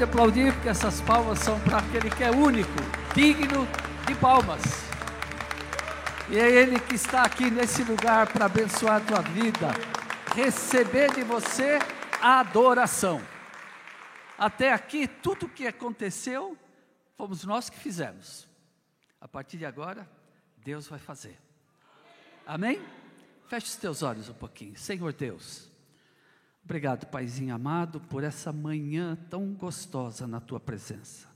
Pode aplaudir, porque essas palmas são para aquele que é único, digno de palmas. E é Ele que está aqui nesse lugar para abençoar a tua vida, receber de você a adoração. Até aqui, tudo o que aconteceu, fomos nós que fizemos. A partir de agora, Deus vai fazer. Amém? Feche os teus olhos um pouquinho. Senhor Deus, obrigado, Paizinho amado, por essa manhã tão gostosa na tua presença.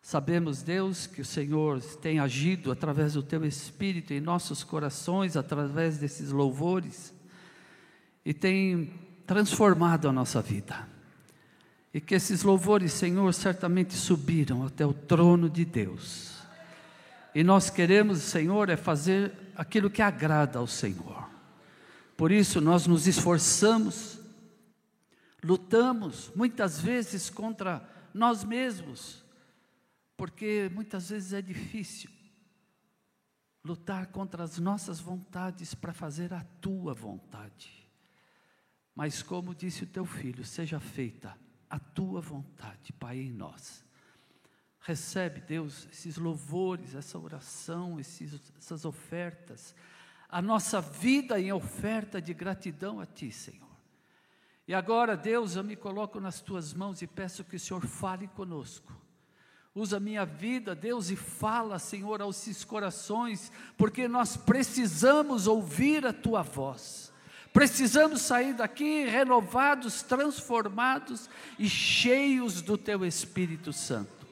Sabemos, Deus, que o Senhor tem agido através do teu Espírito em nossos corações, através desses louvores, e tem transformado a nossa vida. E que esses louvores, Senhor, certamente subiram até o trono de Deus e nós queremos, Senhor, é fazer aquilo que agrada ao Senhor. Por isso nós nos esforçamos, lutamos muitas vezes contra nós mesmos, porque muitas vezes é difícil lutar contra as nossas vontades para fazer a tua vontade. Mas como disse o teu filho, seja feita a tua vontade, Pai, em nós. Recebe, Deus, esses louvores, essa oração, esses, essas ofertas, a nossa vida em oferta de gratidão a Ti, Senhor. E agora, Deus, eu me coloco nas Tuas mãos e peço que o Senhor fale conosco. Usa minha vida, Deus, e fala, Senhor, aos esses corações, porque nós precisamos ouvir a Tua voz. Precisamos sair daqui renovados, transformados e cheios do Teu Espírito Santo.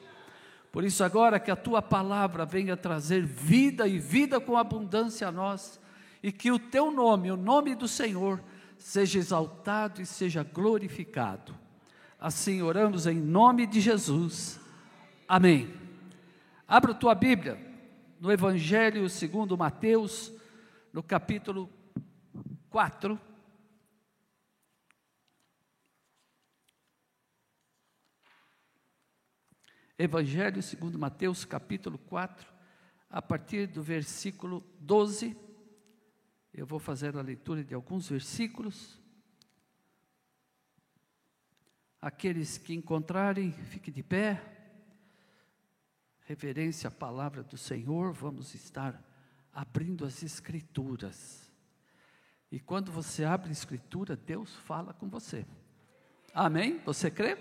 Por isso, agora que a tua palavra venha trazer vida e vida com abundância a nós, e que o teu nome, o nome do Senhor, seja exaltado e seja glorificado. Assim oramos em nome de Jesus. Amém. Abra tua Bíblia no Evangelho segundo Mateus, no capítulo 4. Evangelho segundo Mateus, capítulo 4, a partir do versículo 12. Eu vou fazer a leitura de alguns versículos. Aqueles que encontrarem, fiquem de pé. Reverência à palavra do Senhor, vamos estar abrindo as Escrituras. E quando você abre a Escritura, Deus fala com você. Amém? Você crê?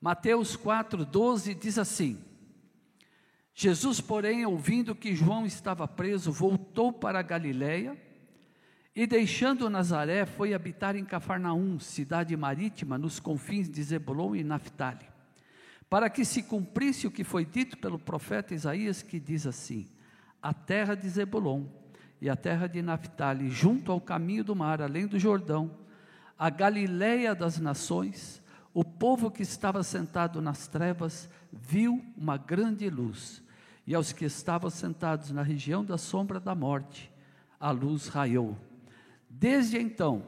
Mateus 4,12 diz assim: Jesus, porém, ouvindo que João estava preso, voltou para a Galiléia e, deixando Nazaré, foi habitar em Cafarnaum, cidade marítima, nos confins de Zebulon e Naphtali, para que se cumprisse o que foi dito pelo profeta Isaías, que diz assim: A terra de Zebulon e a terra de Naphtali, junto ao caminho do mar, além do Jordão, a Galiléia das nações, o povo que estava sentado nas trevas viu uma grande luz, e aos que estavam sentados na região da sombra da morte, a luz raiou. Desde então,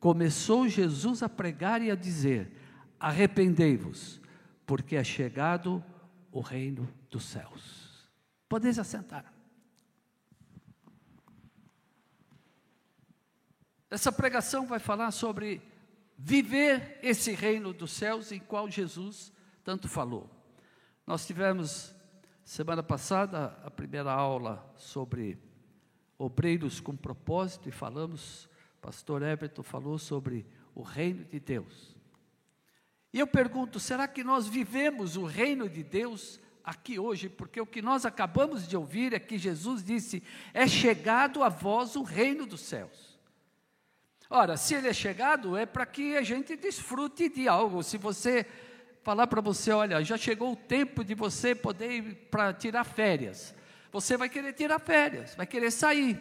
começou Jesus a pregar e a dizer: Arrependei-vos, porque é chegado o reino dos céus. Podeis assentar. Essa pregação vai falar sobre viver esse reino dos céus em qual Jesus tanto falou. Nós tivemos semana passada a primeira aula sobre obreiros com propósito e falamos, pastor Everton falou sobre o reino de Deus. E eu pergunto, será que nós vivemos o reino de Deus aqui hoje? Porque o que nós acabamos de ouvir é que Jesus disse: "É chegado a vós o reino dos céus". Ora, se ele é chegado, é para que a gente desfrute de algo. Se você falar para você, olha, já chegou o tempo de você poder ir para tirar férias, você vai querer tirar férias, vai querer sair.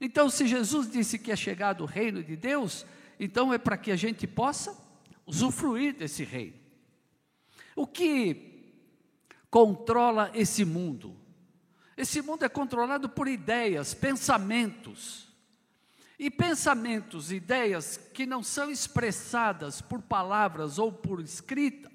Então, se Jesus disse que é chegado o reino de Deus, então é para que a gente possa usufruir desse reino. O que controla esse mundo? Esse mundo é controlado por ideias, pensamentos. E pensamentos, ideias que não são expressadas por palavras ou por escrita,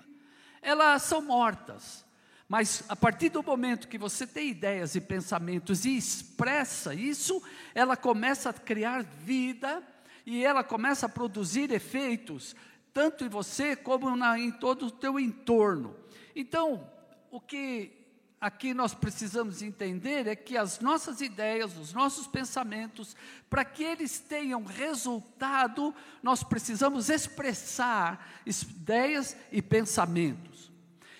elas são mortas. Mas a partir do momento que você tem ideias e pensamentos e expressa isso, ela começa a criar vida e ela começa a produzir efeitos tanto em você como na, em todo o teu entorno. Então, o que aqui nós precisamos entender é que as nossas ideias, os nossos pensamentos, para que eles tenham resultado, nós precisamos expressar ideias e pensamentos.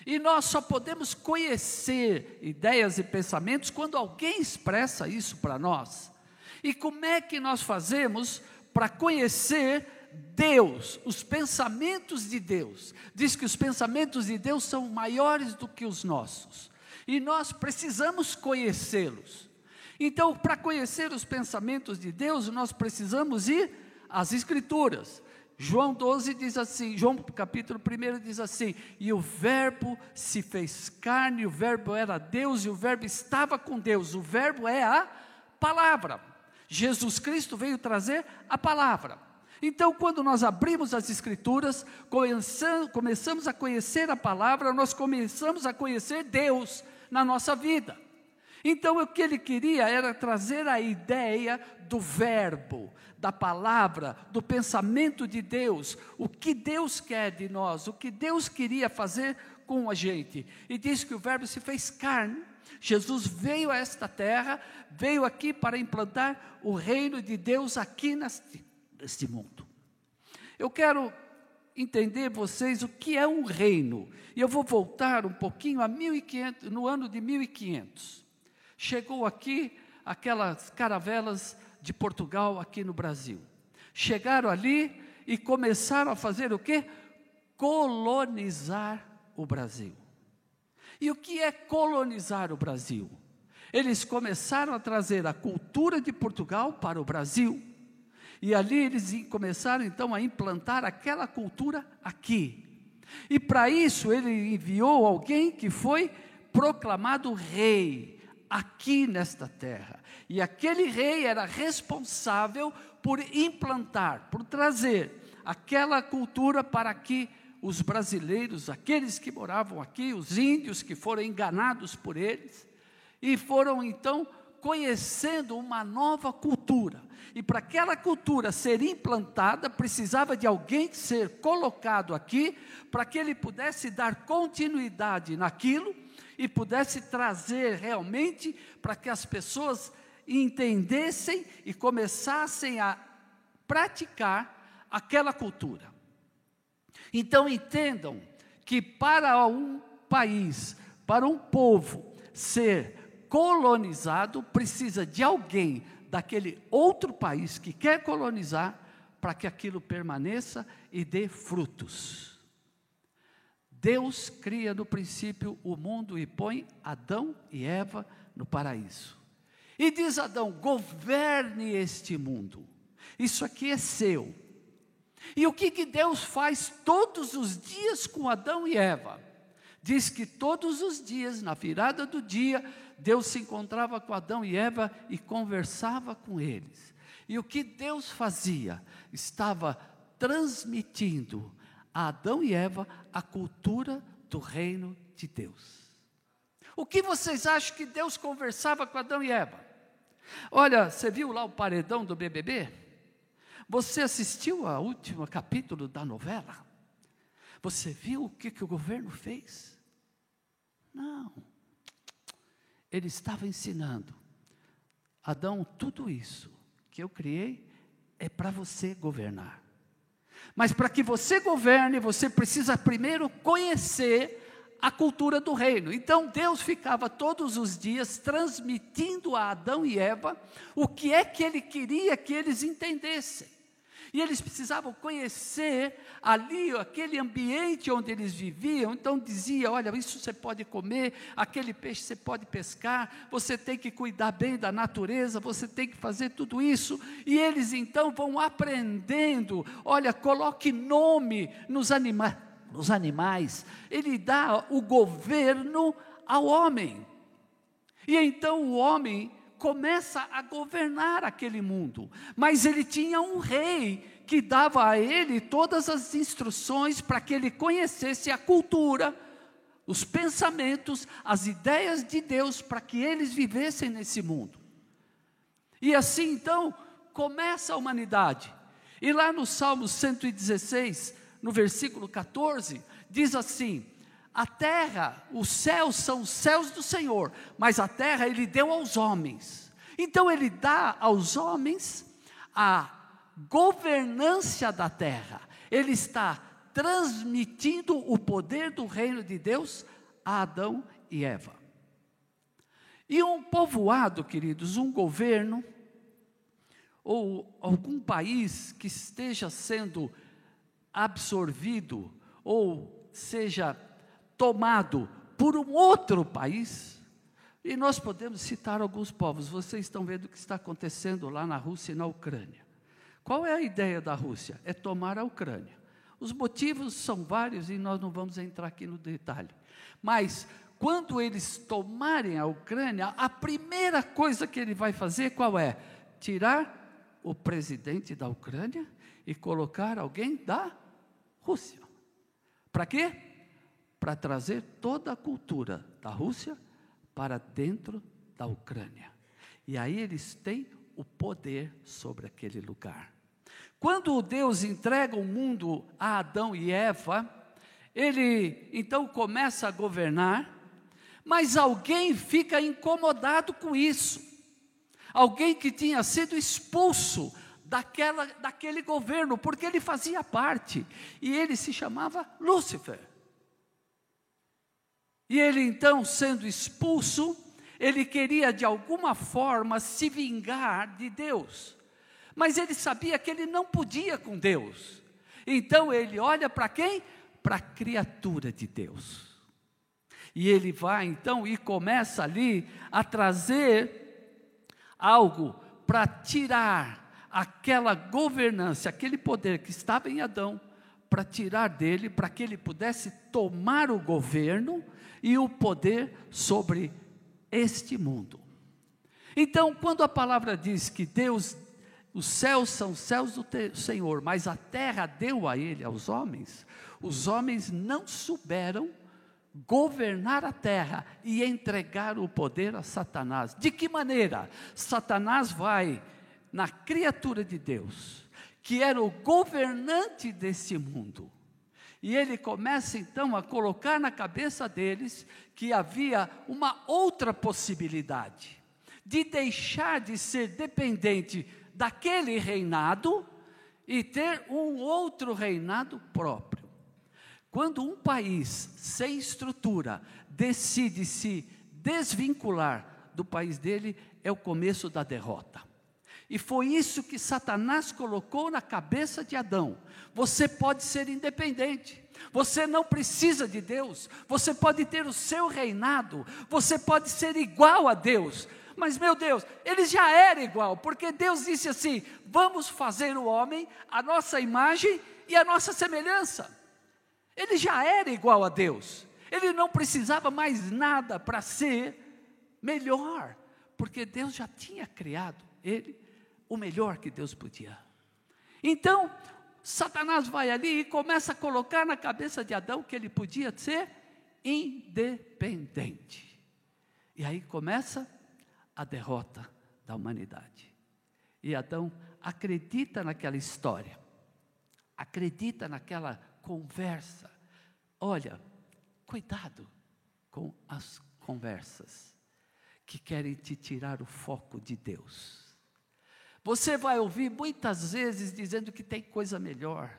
E nós só podemos conhecer ideias e pensamentos quando alguém expressa isso para nós. E como é que nós fazemos para conhecer Deus, os pensamentos de Deus? Diz que os pensamentos de Deus são maiores do que os nossos. E nós precisamos conhecê-los. Então, para conhecer os pensamentos de Deus, nós precisamos ir às Escrituras. João 12 diz assim, João capítulo 1 diz assim: E o Verbo se fez carne, o Verbo era Deus e o Verbo estava com Deus. O Verbo é a palavra. Jesus Cristo veio trazer a palavra. Então, quando nós abrimos as Escrituras, começamos a conhecer a palavra, nós começamos a conhecer Deus na nossa vida. Então, o que ele queria era trazer a ideia do Verbo, da palavra, do pensamento de Deus, o que Deus quer de nós, o que Deus queria fazer com a gente. E diz que o Verbo se fez carne. Jesus veio a esta terra, veio aqui para implantar o reino de Deus aqui neste, neste mundo. Eu quero entender vocês o que é um reino. E eu vou voltar um pouquinho a 1500, no ano de 1500 chegou aqui aquelas caravelas de Portugal aqui no Brasil. Chegaram ali e começaram a fazer o quê? Colonizar o Brasil. E o que é colonizar o Brasil? Eles começaram a trazer a cultura de Portugal para o Brasil. E ali eles começaram então a implantar aquela cultura aqui. E para isso ele enviou alguém que foi proclamado rei aqui nesta terra. E aquele rei era responsável por implantar, por trazer aquela cultura para aqui os brasileiros, aqueles que moravam aqui, os índios que foram enganados por eles, e foram então conhecendo uma nova cultura. E para aquela cultura ser implantada, precisava de alguém ser colocado aqui, para que ele pudesse dar continuidade naquilo e pudesse trazer realmente para que as pessoas entendessem e começassem a praticar aquela cultura. Então entendam que para um país, para um povo ser colonizado, precisa de alguém daquele outro país que quer colonizar para que aquilo permaneça e dê frutos. Deus cria no princípio o mundo e põe Adão e Eva no paraíso. E diz Adão: governe este mundo. Isso aqui é seu. E o que, que Deus faz todos os dias com Adão e Eva? Diz que todos os dias, na virada do dia, Deus se encontrava com Adão e Eva e conversava com eles. E o que Deus fazia? Estava transmitindo a Adão e Eva a cultura do reino de Deus. O que vocês acham que Deus conversava com Adão e Eva? Olha, você viu lá o paredão do BBB? Você assistiu ao último capítulo da novela? Você viu o que, que o governo fez? Não. Ele estava ensinando. Adão, tudo isso que eu criei é para você governar. Mas para que você governe, você precisa primeiro conhecer a cultura do reino. Então Deus ficava todos os dias transmitindo a Adão e Eva o que é que ele queria que eles entendessem. E eles precisavam conhecer ali aquele ambiente onde eles viviam. Então dizia: olha, isso você pode comer, aquele peixe você pode pescar, você tem que cuidar bem da natureza, você tem que fazer tudo isso. E eles então vão aprendendo: olha, coloque nome nos, anima nos animais. Ele dá o governo ao homem. E então o homem começa a governar aquele mundo. Mas ele tinha um rei que dava a ele todas as instruções para que ele conhecesse a cultura, os pensamentos, as ideias de Deus, para que eles vivessem nesse mundo. E assim então começa a humanidade. E lá no Salmo 116, no versículo 14, diz assim: A terra, os céus são os céus do Senhor, mas a terra ele deu aos homens. Então ele dá aos homens a governância da terra. Ele está transmitindo o poder do reino de Deus a Adão e Eva. E um povoado, queridos, um governo, ou algum país que esteja sendo absorvido ou seja tomado por um outro país, e nós podemos citar alguns povos, vocês estão vendo o que está acontecendo lá na Rússia e na Ucrânia. Qual é a ideia da Rússia? É tomar a Ucrânia. Os motivos são vários e nós não vamos entrar aqui no detalhe. Mas quando eles tomarem a Ucrânia, a primeira coisa que ele vai fazer qual é? Tirar o presidente da Ucrânia e colocar alguém da Rússia. Para quê? Para trazer toda a cultura da Rússia para dentro da Ucrânia. E aí eles têm o poder sobre aquele lugar. Quando Deus entrega o mundo a Adão e Eva, ele então começa a governar, mas alguém fica incomodado com isso alguém que tinha sido expulso daquela, daquele governo, porque ele fazia parte, e ele se chamava Lúcifer. E ele então, sendo expulso, ele queria de alguma forma se vingar de Deus, mas ele sabia que ele não podia com Deus, então ele olha para quem? Para a criatura de Deus. E ele vai então e começa ali a trazer algo para tirar aquela governança, aquele poder que estava em Adão, para tirar dele, para que ele pudesse tomar o governo e o poder sobre este mundo. Então, quando a palavra diz que Deus, os céus são céus do Senhor, mas a terra deu a ele, aos homens, os homens não souberam governar a terra e entregar o poder a Satanás. De que maneira? Satanás vai na criatura de Deus, que era o governante desse mundo. E ele começa então a colocar na cabeça deles que havia uma outra possibilidade de deixar de ser dependente daquele reinado e ter um outro reinado próprio. Quando um país sem estrutura decide se desvincular do país dele, é o começo da derrota. E foi isso que Satanás colocou na cabeça de Adão. Você pode ser independente. Você não precisa de Deus. Você pode ter o seu reinado. Você pode ser igual a Deus. Mas, meu Deus, ele já era igual, porque Deus disse assim: vamos fazer o homem a nossa imagem e a nossa semelhança. Ele já era igual a Deus. Ele não precisava mais nada para ser melhor, porque Deus já tinha criado ele o melhor que Deus podia. Então, Satanás vai ali e começa a colocar na cabeça de Adão que ele podia ser independente. E aí começa a derrota da humanidade. E Adão acredita naquela história, acredita naquela conversa. Olha, cuidado com as conversas que querem te tirar o foco de Deus. Você vai ouvir muitas vezes dizendo que tem coisa melhor,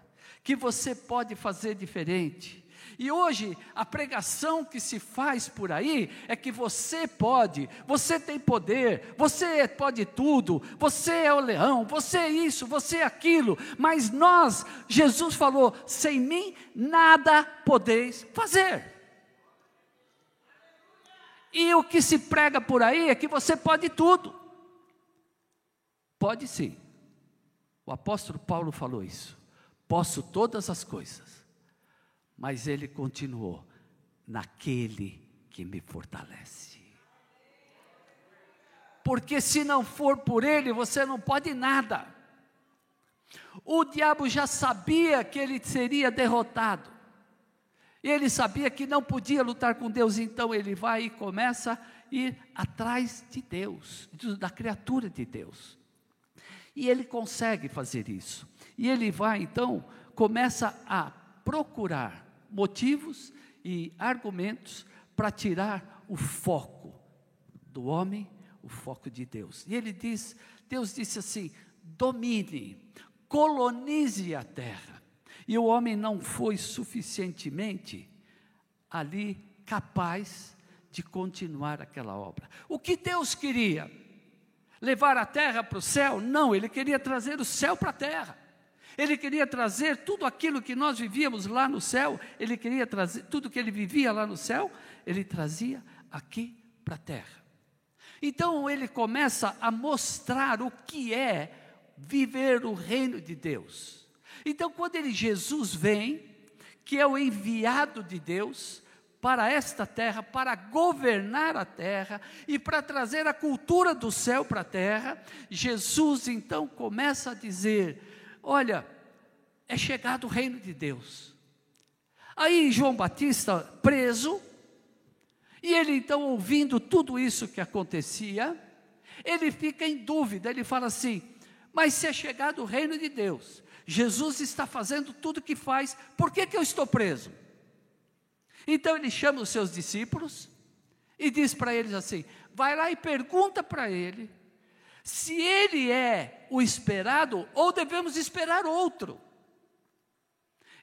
que você pode fazer diferente. E hoje a pregação que se faz por aí é que você pode, você tem poder, você pode tudo, você é o leão, você é isso, você é aquilo, mas nós, Jesus falou: sem mim nada podeis fazer. E o que se prega por aí é que você pode tudo. Pode sim. O apóstolo Paulo falou isso. Posso todas as coisas mas ele continuou: naquele que me fortalece. Porque se não for por ele, você não pode nada. O diabo já sabia que ele seria derrotado. Ele sabia que não podia lutar com Deus, então ele vai e começa a ir atrás de Deus, da criatura de Deus. E ele consegue fazer isso. E ele vai então, começa a procurar motivos e argumentos para tirar o foco do homem, o foco de Deus. E ele diz, Deus disse assim: domine, colonize a terra. E o homem não foi suficientemente ali capaz de continuar aquela obra. O que Deus queria? Levar a terra para o céu? Não, ele queria trazer o céu para a terra. Ele queria trazer tudo aquilo que nós vivíamos lá no céu, ele queria trazer tudo que ele vivia lá no céu, ele trazia aqui para a terra. Então ele começa a mostrar o que é viver o reino de Deus. Então, quando ele, Jesus vem, que é o enviado de Deus para esta terra, para governar a terra e para trazer a cultura do céu para a terra, Jesus então começa a dizer: Olha, é chegado o reino de Deus. Aí João Batista preso, e ele então ouvindo tudo isso que acontecia, ele fica em dúvida, ele fala assim: mas se é chegado o reino de Deus, Jesus está fazendo tudo o que faz, por que, que eu estou preso? Então ele chama os seus discípulos e diz para eles assim: vai lá e pergunta para ele se ele é o esperado ou devemos esperar outro.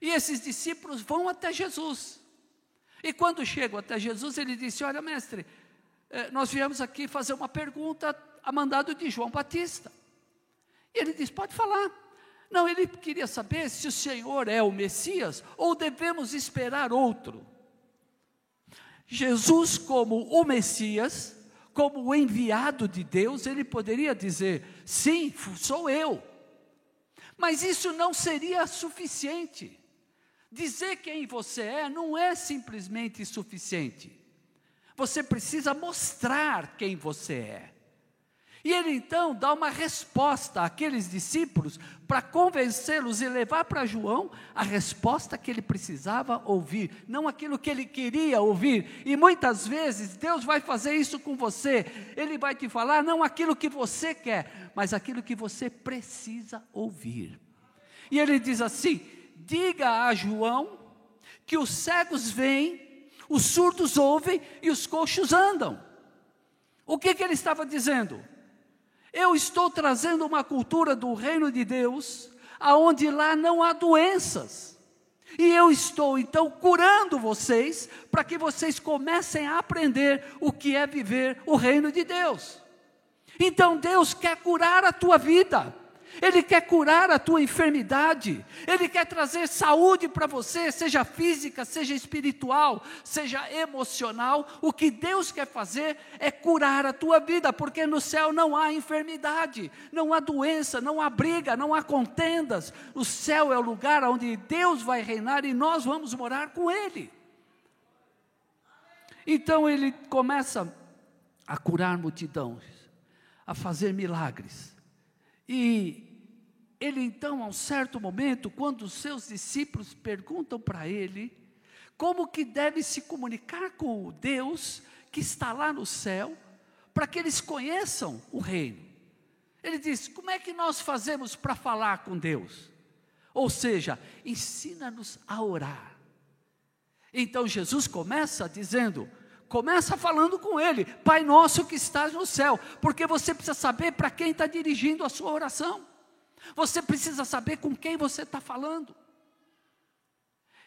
E esses discípulos vão até Jesus. E quando chegam até Jesus, ele disse: Olha, mestre, eh, nós viemos aqui fazer uma pergunta a mandado de João Batista. E ele diz: pode falar. Não, ele queria saber se o Senhor é o Messias ou devemos esperar outro. Jesus, como o Messias, como o enviado de Deus, ele poderia dizer: sim, sou eu. Mas isso não seria suficiente. Dizer quem você é não é simplesmente suficiente. Você precisa mostrar quem você é. E ele então dá uma resposta àqueles discípulos para convencê-los e levar para João a resposta que ele precisava ouvir, não aquilo que ele queria ouvir. E muitas vezes Deus vai fazer isso com você, ele vai te falar não aquilo que você quer, mas aquilo que você precisa ouvir. E ele diz assim: diga a João que os cegos veem, os surdos ouvem e os coxos andam. O que, que ele estava dizendo? Eu estou trazendo uma cultura do reino de Deus, aonde lá não há doenças. E eu estou então curando vocês para que vocês comecem a aprender o que é viver o reino de Deus. Então Deus quer curar a tua vida. Ele quer curar a tua enfermidade, Ele quer trazer saúde para você, seja física, seja espiritual, seja emocional. O que Deus quer fazer é curar a tua vida, porque no céu não há enfermidade, não há doença, não há briga, não há contendas. O céu é o lugar onde Deus vai reinar e nós vamos morar com Ele. Então ele começa a curar multidões, a fazer milagres e ele então, a um certo momento, quando os seus discípulos perguntam para ele como que deve se comunicar com o Deus que está lá no céu, para que eles conheçam o reino. Ele diz: como é que nós fazemos para falar com Deus? Ou seja, ensina-nos a orar. Então Jesus começa dizendo: Começa falando com ele, Pai nosso que estás no céu, porque você precisa saber para quem está dirigindo a sua oração. Você precisa saber com quem você está falando.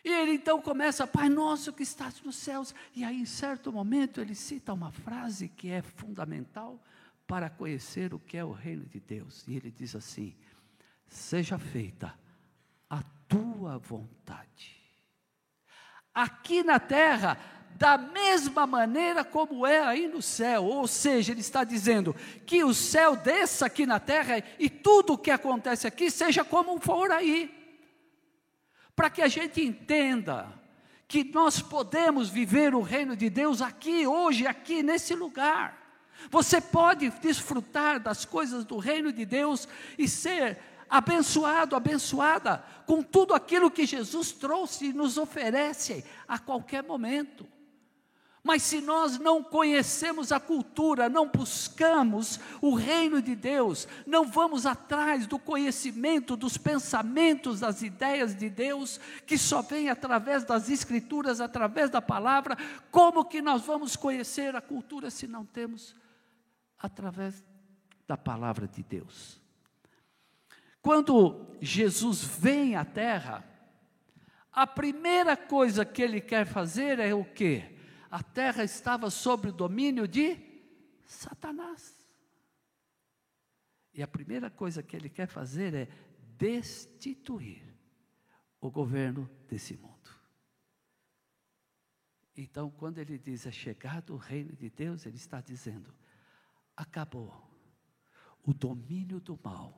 E ele então começa, Pai nosso que estás nos céus. E aí, em certo momento, ele cita uma frase que é fundamental para conhecer o que é o reino de Deus. E ele diz assim: Seja feita a tua vontade. Aqui na terra, da mesma maneira como é aí no céu. Ou seja, ele está dizendo que o céu desça aqui na terra e tudo o que acontece aqui seja como for aí. Para que a gente entenda que nós podemos viver o reino de Deus aqui, hoje, aqui, nesse lugar. Você pode desfrutar das coisas do reino de Deus e ser abençoado, abençoada com tudo aquilo que Jesus trouxe e nos oferece a qualquer momento. Mas se nós não conhecemos a cultura, não buscamos o reino de Deus, não vamos atrás do conhecimento, dos pensamentos, das ideias de Deus, que só vem através das escrituras, através da palavra, como que nós vamos conhecer a cultura se não temos através da palavra de Deus? Quando Jesus vem à terra, a primeira coisa que ele quer fazer é o quê? A terra estava sob o domínio de Satanás. E a primeira coisa que ele quer fazer é destituir o governo desse mundo. Então, quando ele diz é chegado o reino de Deus, ele está dizendo: acabou o domínio do mal,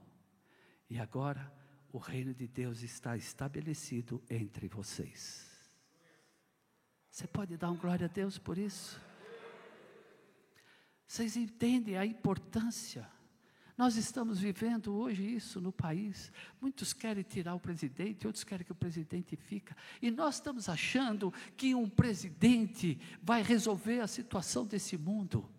e agora o reino de Deus está estabelecido entre vocês. Você pode dar um glória a Deus por isso? Vocês entendem a importância? Nós estamos vivendo hoje isso no país. Muitos querem tirar o presidente, outros querem que o presidente fica. E nós estamos achando que um presidente vai resolver a situação desse mundo.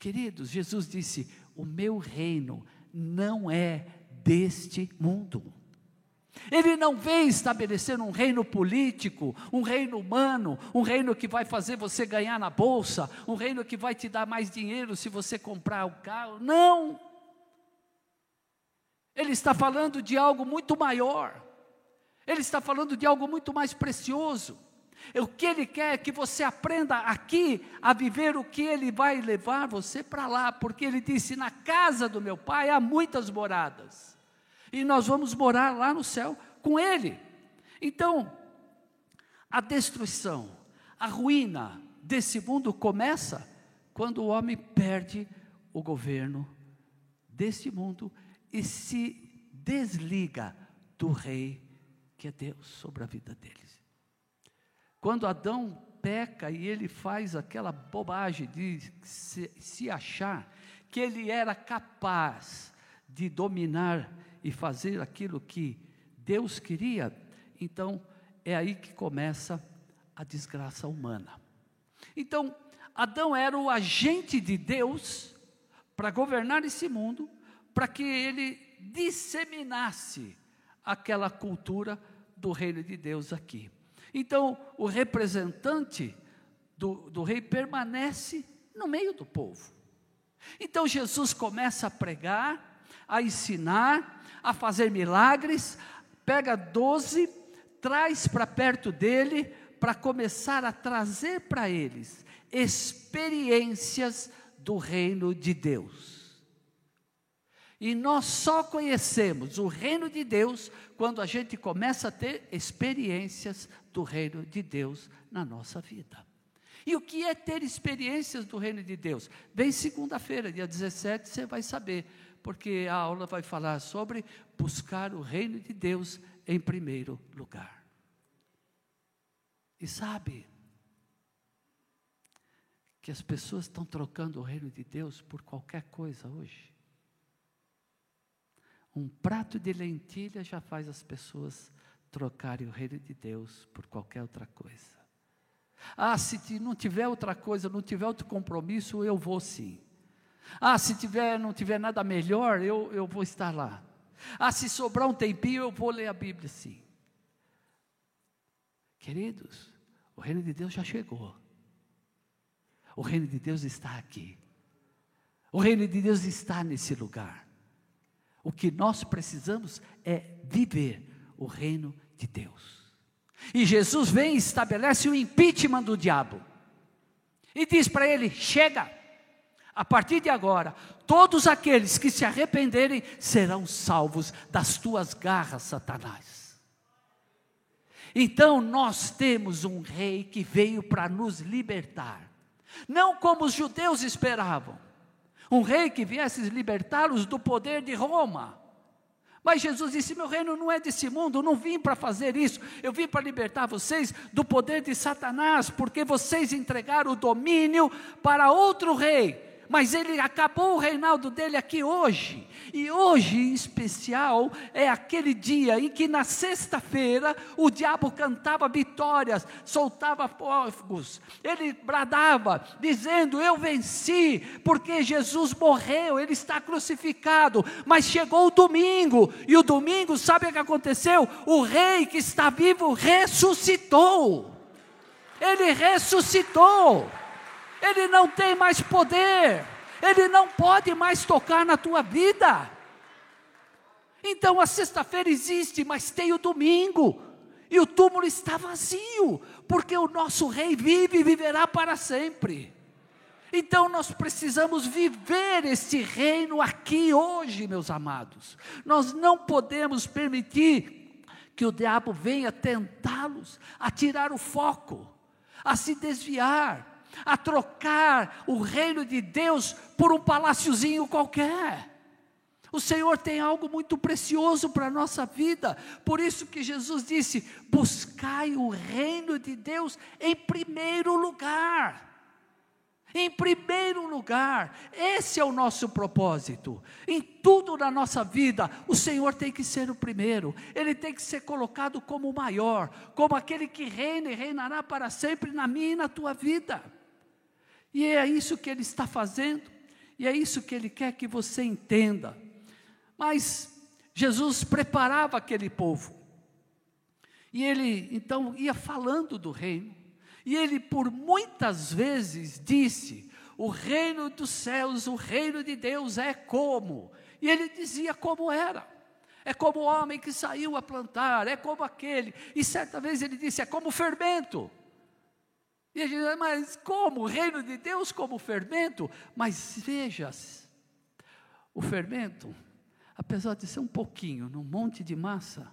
Queridos, Jesus disse: "O meu reino não é deste mundo". Ele não vem estabelecer um reino político, um reino humano, um reino que vai fazer você ganhar na bolsa, um reino que vai te dar mais dinheiro se você comprar o carro. Não! Ele está falando de algo muito maior. Ele está falando de algo muito mais precioso. O que ele quer é que você aprenda aqui a viver o que ele vai levar você para lá, porque ele disse: Na casa do meu pai há muitas moradas e nós vamos morar lá no céu com Ele. Então, a destruição, a ruína desse mundo começa quando o homem perde o governo desse mundo e se desliga do rei que é Deus sobre a vida deles. Quando Adão peca e ele faz aquela bobagem de se, se achar que ele era capaz de dominar e fazer aquilo que Deus queria, então é aí que começa a desgraça humana. Então, Adão era o agente de Deus para governar esse mundo, para que ele disseminasse aquela cultura do reino de Deus aqui. Então, o representante do, do rei permanece no meio do povo. Então, Jesus começa a pregar, a ensinar, a fazer milagres, pega doze, traz para perto dele, para começar a trazer para eles experiências do reino de Deus. E nós só conhecemos o reino de Deus quando a gente começa a ter experiências do reino de Deus na nossa vida. E o que é ter experiências do reino de Deus? Vem segunda-feira, dia 17, você vai saber porque a aula vai falar sobre buscar o reino de Deus em primeiro lugar. E sabe que as pessoas estão trocando o reino de Deus por qualquer coisa hoje. Um prato de lentilha já faz as pessoas trocarem o reino de Deus por qualquer outra coisa. Ah, se não tiver outra coisa, não tiver outro compromisso, eu vou sim. Ah, se tiver, não tiver nada melhor, eu, eu vou estar lá. Ah, se sobrar um tempinho, eu vou ler a Bíblia sim. Queridos, o reino de Deus já chegou. O reino de Deus está aqui. O reino de Deus está nesse lugar. O que nós precisamos é viver o reino de Deus. E Jesus vem e estabelece o impeachment do diabo. E diz para ele: chega. A partir de agora, todos aqueles que se arrependerem serão salvos das tuas garras, Satanás. Então nós temos um rei que veio para nos libertar, não como os judeus esperavam, um rei que viesse libertá-los do poder de Roma. Mas Jesus disse: Meu reino não é desse mundo, eu não vim para fazer isso, eu vim para libertar vocês do poder de Satanás, porque vocês entregaram o domínio para outro rei mas ele acabou o reinado dele aqui hoje. E hoje, em especial, é aquele dia em que na sexta-feira o diabo cantava vitórias, soltava fogos, ele bradava, dizendo: Eu venci, porque Jesus morreu, ele está crucificado. Mas chegou o domingo, e o domingo, sabe o que aconteceu? O rei que está vivo ressuscitou. Ele ressuscitou ele não tem mais poder, ele não pode mais tocar na tua vida. Então a sexta-feira existe, mas tem o domingo, e o túmulo está vazio, porque o nosso rei vive e viverá para sempre. Então nós precisamos viver este reino aqui hoje, meus amados. Nós não podemos permitir que o diabo venha tentá-los a tirar o foco, a se desviar a trocar o reino de Deus por um paláciozinho qualquer. O Senhor tem algo muito precioso para a nossa vida, por isso que Jesus disse: buscai o reino de Deus em primeiro lugar. Em primeiro lugar, esse é o nosso propósito. Em tudo na nossa vida, o Senhor tem que ser o primeiro, Ele tem que ser colocado como o maior, como aquele que reina e reinará para sempre na minha e na tua vida. E é isso que ele está fazendo, e é isso que ele quer que você entenda. Mas Jesus preparava aquele povo, e ele então ia falando do reino, e ele por muitas vezes disse: O reino dos céus, o reino de Deus é como, e ele dizia como era. É como o homem que saiu a plantar, é como aquele. E certa vez ele disse: é como fermento. E a gente diz, mas como? O reino de Deus como fermento? Mas veja, o fermento, apesar de ser um pouquinho, num monte de massa,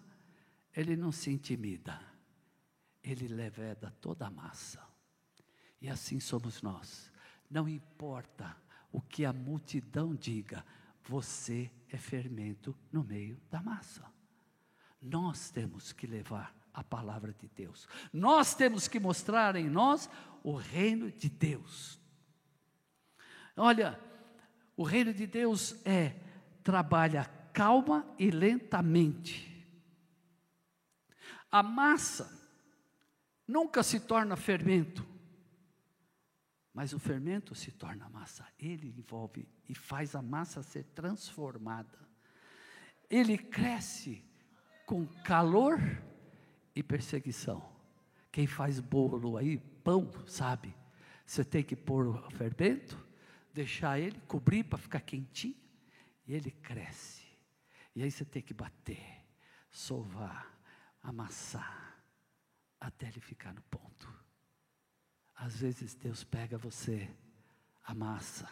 ele não se intimida, ele leveda toda a massa. E assim somos nós. Não importa o que a multidão diga, você é fermento no meio da massa. Nós temos que levar a palavra de Deus. Nós temos que mostrar em nós o reino de Deus. Olha, o reino de Deus é trabalha calma e lentamente. A massa nunca se torna fermento, mas o fermento se torna massa. Ele envolve e faz a massa ser transformada. Ele cresce com calor e perseguição. Quem faz bolo aí, pão, sabe? Você tem que pôr o fermento, deixar ele cobrir para ficar quentinho, e ele cresce. E aí você tem que bater, sovar, amassar, até ele ficar no ponto. Às vezes Deus pega você, amassa,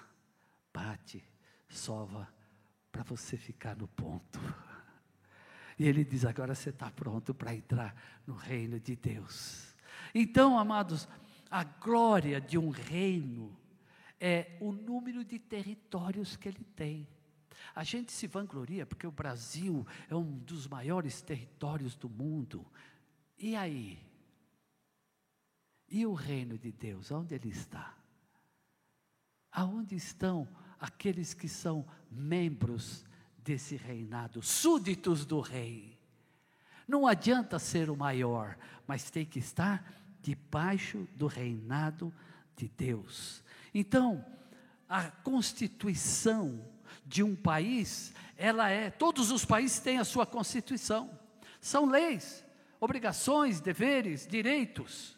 bate, sova, para você ficar no ponto. E ele diz: agora você está pronto para entrar no reino de Deus. Então, amados, a glória de um reino é o número de territórios que ele tem. A gente se vangloria porque o Brasil é um dos maiores territórios do mundo. E aí? E o reino de Deus, onde ele está? Aonde estão aqueles que são membros desse reinado, súditos do rei. Não adianta ser o maior, mas tem que estar debaixo do reinado de Deus. Então, a constituição de um país, ela é, todos os países têm a sua constituição. São leis, obrigações, deveres, direitos.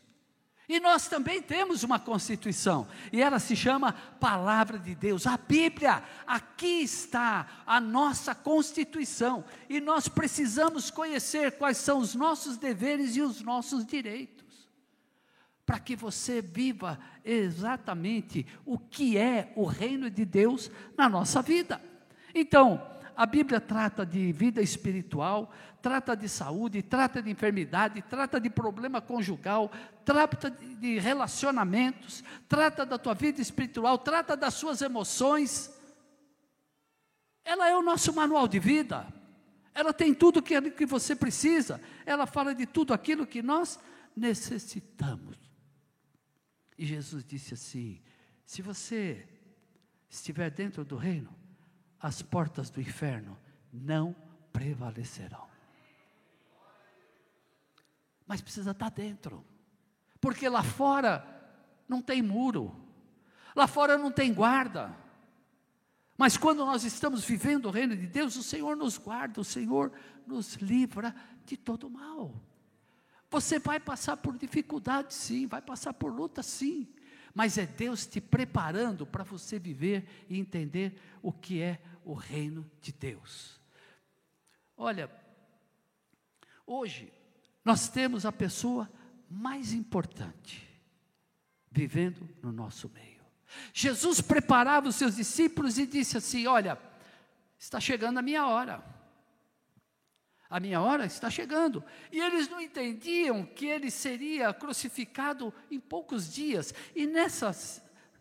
E nós também temos uma Constituição, e ela se chama Palavra de Deus. A Bíblia, aqui está a nossa Constituição, e nós precisamos conhecer quais são os nossos deveres e os nossos direitos, para que você viva exatamente o que é o reino de Deus na nossa vida. Então, a Bíblia trata de vida espiritual, trata de saúde, trata de enfermidade, trata de problema conjugal, trata de relacionamentos, trata da tua vida espiritual, trata das suas emoções. Ela é o nosso manual de vida. Ela tem tudo que, que você precisa. Ela fala de tudo aquilo que nós necessitamos. E Jesus disse assim: se você estiver dentro do reino, as portas do inferno não prevalecerão. Mas precisa estar dentro, porque lá fora não tem muro, lá fora não tem guarda. Mas quando nós estamos vivendo o reino de Deus, o Senhor nos guarda, o Senhor nos livra de todo mal. Você vai passar por dificuldade, sim, vai passar por luta, sim, mas é Deus te preparando para você viver e entender o que é o reino de Deus. Olha, hoje nós temos a pessoa mais importante vivendo no nosso meio. Jesus preparava os seus discípulos e disse assim: Olha, está chegando a minha hora. A minha hora está chegando. E eles não entendiam que ele seria crucificado em poucos dias. E nessa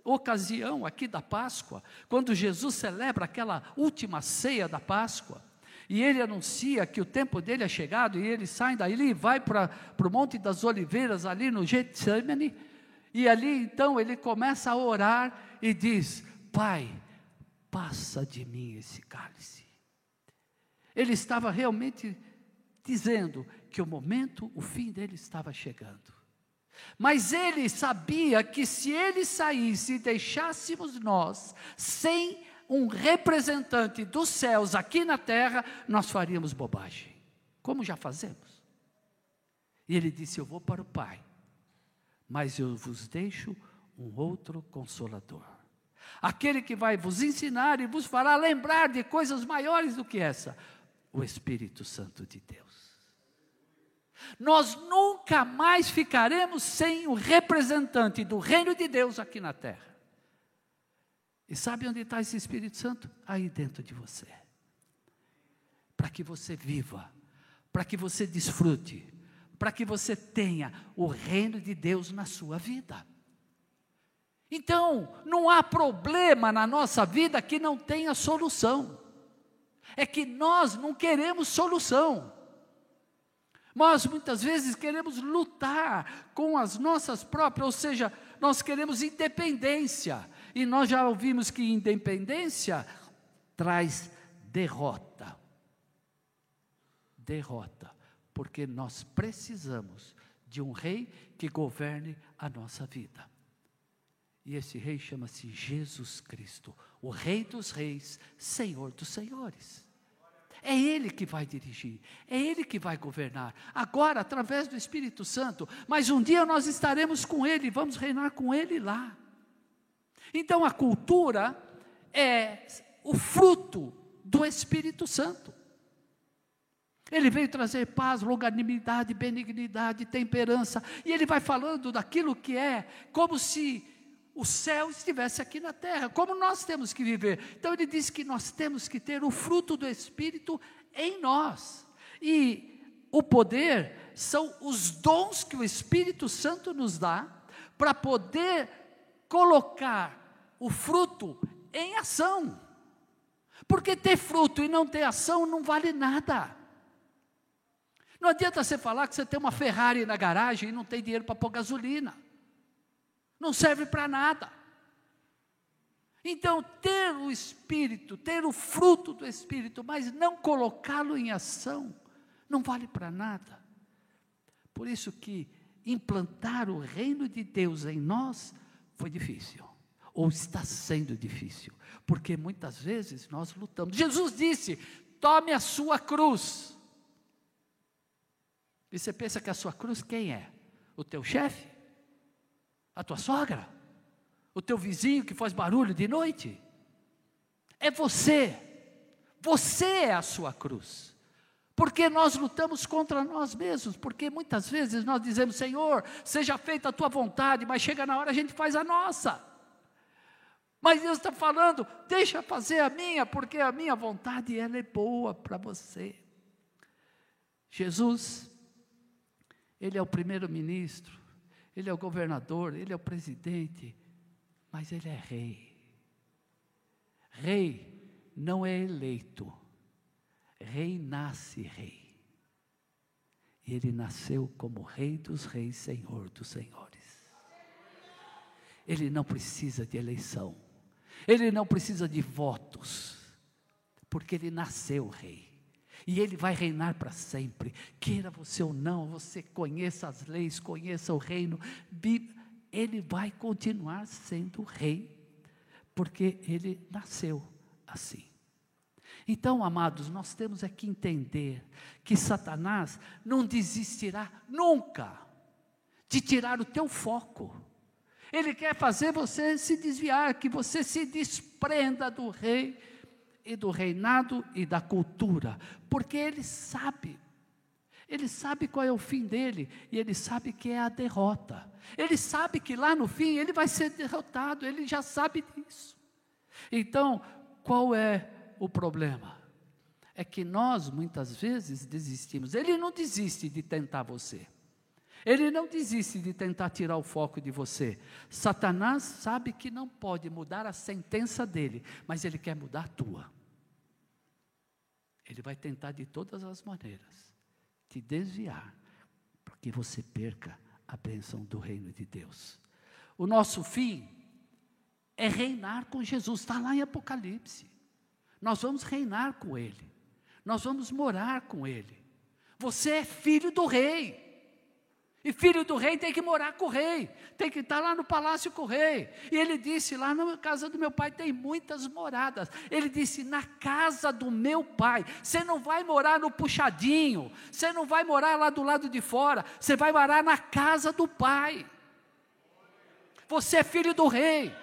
ocasião aqui da Páscoa, quando Jesus celebra aquela última ceia da Páscoa, e ele anuncia que o tempo dele é chegado, e ele sai daí e vai para o Monte das Oliveiras, ali no Getsemane, e ali então ele começa a orar e diz: Pai, passa de mim esse cálice. Ele estava realmente dizendo que o momento, o fim dele estava chegando. Mas ele sabia que se ele saísse e deixássemos nós sem um representante dos céus aqui na terra, nós faríamos bobagem, como já fazemos. E ele disse: Eu vou para o Pai mas eu vos deixo um outro consolador. Aquele que vai vos ensinar e vos fará lembrar de coisas maiores do que essa, o Espírito Santo de Deus. Nós nunca mais ficaremos sem o representante do reino de Deus aqui na terra. E sabe onde está esse Espírito Santo? Aí dentro de você. Para que você viva, para que você desfrute, para que você tenha o reino de Deus na sua vida. Então, não há problema na nossa vida que não tenha solução. É que nós não queremos solução. Nós muitas vezes queremos lutar com as nossas próprias, ou seja, nós queremos independência. E nós já ouvimos que independência traz derrota. Derrota porque nós precisamos de um rei que governe a nossa vida. E esse rei chama-se Jesus Cristo, o Rei dos Reis, Senhor dos Senhores. É Ele que vai dirigir, é Ele que vai governar, agora através do Espírito Santo, mas um dia nós estaremos com Ele, vamos reinar com Ele lá. Então a cultura é o fruto do Espírito Santo. Ele veio trazer paz, longanimidade, benignidade, temperança, e ele vai falando daquilo que é, como se o céu estivesse aqui na terra, como nós temos que viver. Então ele diz que nós temos que ter o fruto do Espírito em nós. E o poder são os dons que o Espírito Santo nos dá para poder colocar o fruto em ação. Porque ter fruto e não ter ação não vale nada. Não adianta você falar que você tem uma Ferrari na garagem e não tem dinheiro para pôr gasolina. Não serve para nada. Então, ter o Espírito, ter o fruto do Espírito, mas não colocá-lo em ação, não vale para nada. Por isso que implantar o reino de Deus em nós foi difícil, ou está sendo difícil, porque muitas vezes nós lutamos. Jesus disse: tome a sua cruz e você pensa que a sua cruz quem é? O teu chefe? A tua sogra? O teu vizinho que faz barulho de noite? É você. Você é a sua cruz. Porque nós lutamos contra nós mesmos, porque muitas vezes nós dizemos, Senhor, seja feita a tua vontade, mas chega na hora a gente faz a nossa. Mas Deus está falando, deixa fazer a minha, porque a minha vontade ela é boa para você. Jesus ele é o primeiro-ministro, ele é o governador, ele é o presidente, mas ele é rei. Rei não é eleito, rei nasce rei. E ele nasceu como Rei dos Reis, Senhor dos Senhores. Ele não precisa de eleição, Ele não precisa de votos, porque ele nasceu rei. E ele vai reinar para sempre. Queira você ou não, você conheça as leis, conheça o reino, ele vai continuar sendo rei, porque ele nasceu assim. Então, amados, nós temos é que entender que Satanás não desistirá nunca de tirar o teu foco. Ele quer fazer você se desviar, que você se desprenda do rei e do reinado e da cultura, porque ele sabe, ele sabe qual é o fim dele e ele sabe que é a derrota. Ele sabe que lá no fim ele vai ser derrotado, ele já sabe disso. Então, qual é o problema? É que nós muitas vezes desistimos. Ele não desiste de tentar você. Ele não desiste de tentar tirar o foco de você. Satanás sabe que não pode mudar a sentença dele, mas ele quer mudar a tua. Ele vai tentar de todas as maneiras te desviar, para que você perca a bênção do reino de Deus. O nosso fim é reinar com Jesus, está lá em Apocalipse. Nós vamos reinar com Ele, nós vamos morar com Ele. Você é filho do rei. E filho do rei tem que morar com o rei, tem que estar lá no palácio com o rei. E ele disse: lá na casa do meu pai tem muitas moradas. Ele disse: na casa do meu pai, você não vai morar no puxadinho, você não vai morar lá do lado de fora, você vai morar na casa do pai. Você é filho do rei.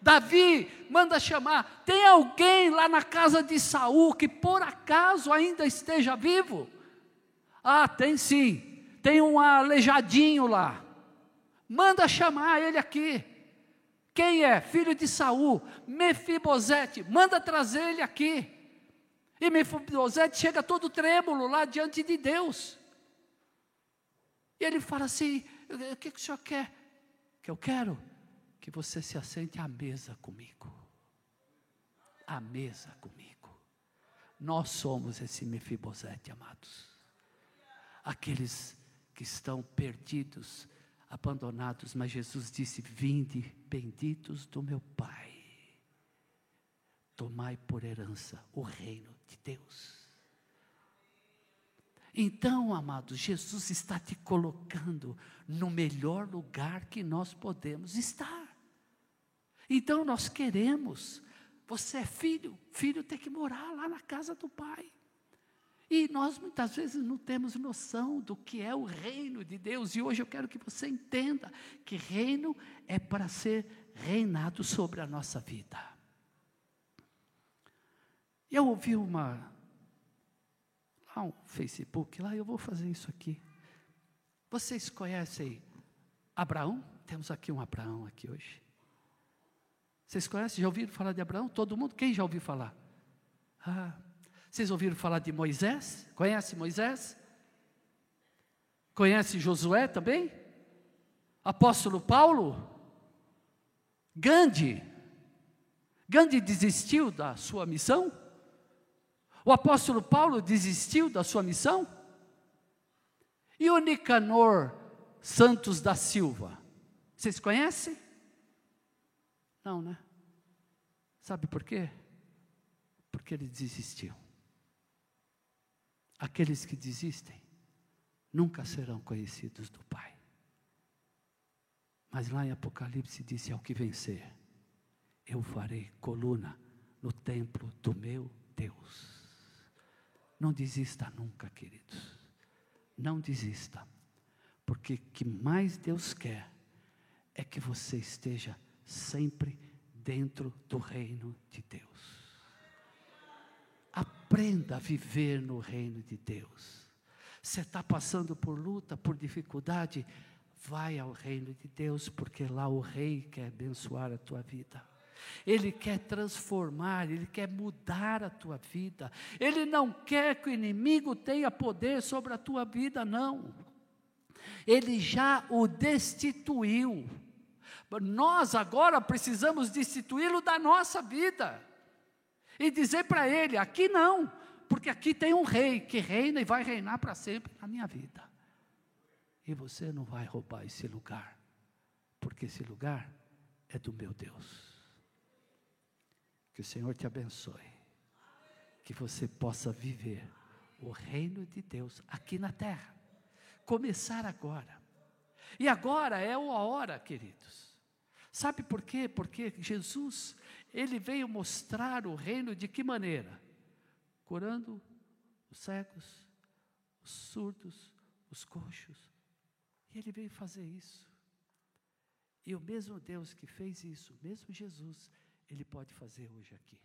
Davi manda chamar: tem alguém lá na casa de Saul que por acaso ainda esteja vivo? Ah, tem sim tem um aleijadinho lá. Manda chamar ele aqui. Quem é? Filho de Saul, Mefibosete, manda trazer ele aqui. E Mefibosete chega todo trêmulo lá diante de Deus. E ele fala assim: O que, que o senhor quer? Que eu quero que você se assente à mesa comigo. À mesa comigo. Nós somos esse Mefibosete, amados. Aqueles que estão perdidos, abandonados, mas Jesus disse: Vinde, benditos do meu Pai, tomai por herança o reino de Deus. Então, amados, Jesus está te colocando no melhor lugar que nós podemos estar. Então, nós queremos, você é filho, filho tem que morar lá na casa do Pai. E nós muitas vezes não temos noção do que é o reino de Deus. E hoje eu quero que você entenda que reino é para ser reinado sobre a nossa vida. Eu ouvi uma lá um Facebook, lá eu vou fazer isso aqui. Vocês conhecem Abraão? Temos aqui um Abraão aqui hoje. Vocês conhecem? Já ouviram falar de Abraão? Todo mundo? Quem já ouviu falar? Ah, vocês ouviram falar de Moisés? Conhece Moisés? Conhece Josué também? Apóstolo Paulo? Gandhi? Gandhi desistiu da sua missão? O apóstolo Paulo desistiu da sua missão? E o Nicanor Santos da Silva? Vocês conhecem? Não, né? Sabe por quê? Porque ele desistiu. Aqueles que desistem nunca serão conhecidos do Pai. Mas lá em Apocalipse disse: ao que vencer, eu farei coluna no templo do meu Deus. Não desista nunca, queridos. Não desista. Porque o que mais Deus quer é que você esteja sempre dentro do reino de Deus. Aprenda a viver no reino de Deus. Você está passando por luta, por dificuldade, vai ao reino de Deus, porque lá o rei quer abençoar a tua vida. Ele quer transformar, ele quer mudar a tua vida. Ele não quer que o inimigo tenha poder sobre a tua vida, não. Ele já o destituiu. Nós agora precisamos destituí-lo da nossa vida e dizer para ele: aqui não, porque aqui tem um rei que reina e vai reinar para sempre na minha vida. E você não vai roubar esse lugar, porque esse lugar é do meu Deus. Que o Senhor te abençoe. Que você possa viver o reino de Deus aqui na terra. Começar agora. E agora é a hora, queridos. Sabe por quê? Porque Jesus, ele veio mostrar o reino de que maneira? Curando os cegos, os surdos, os coxos. E ele veio fazer isso. E o mesmo Deus que fez isso, o mesmo Jesus, ele pode fazer hoje aqui.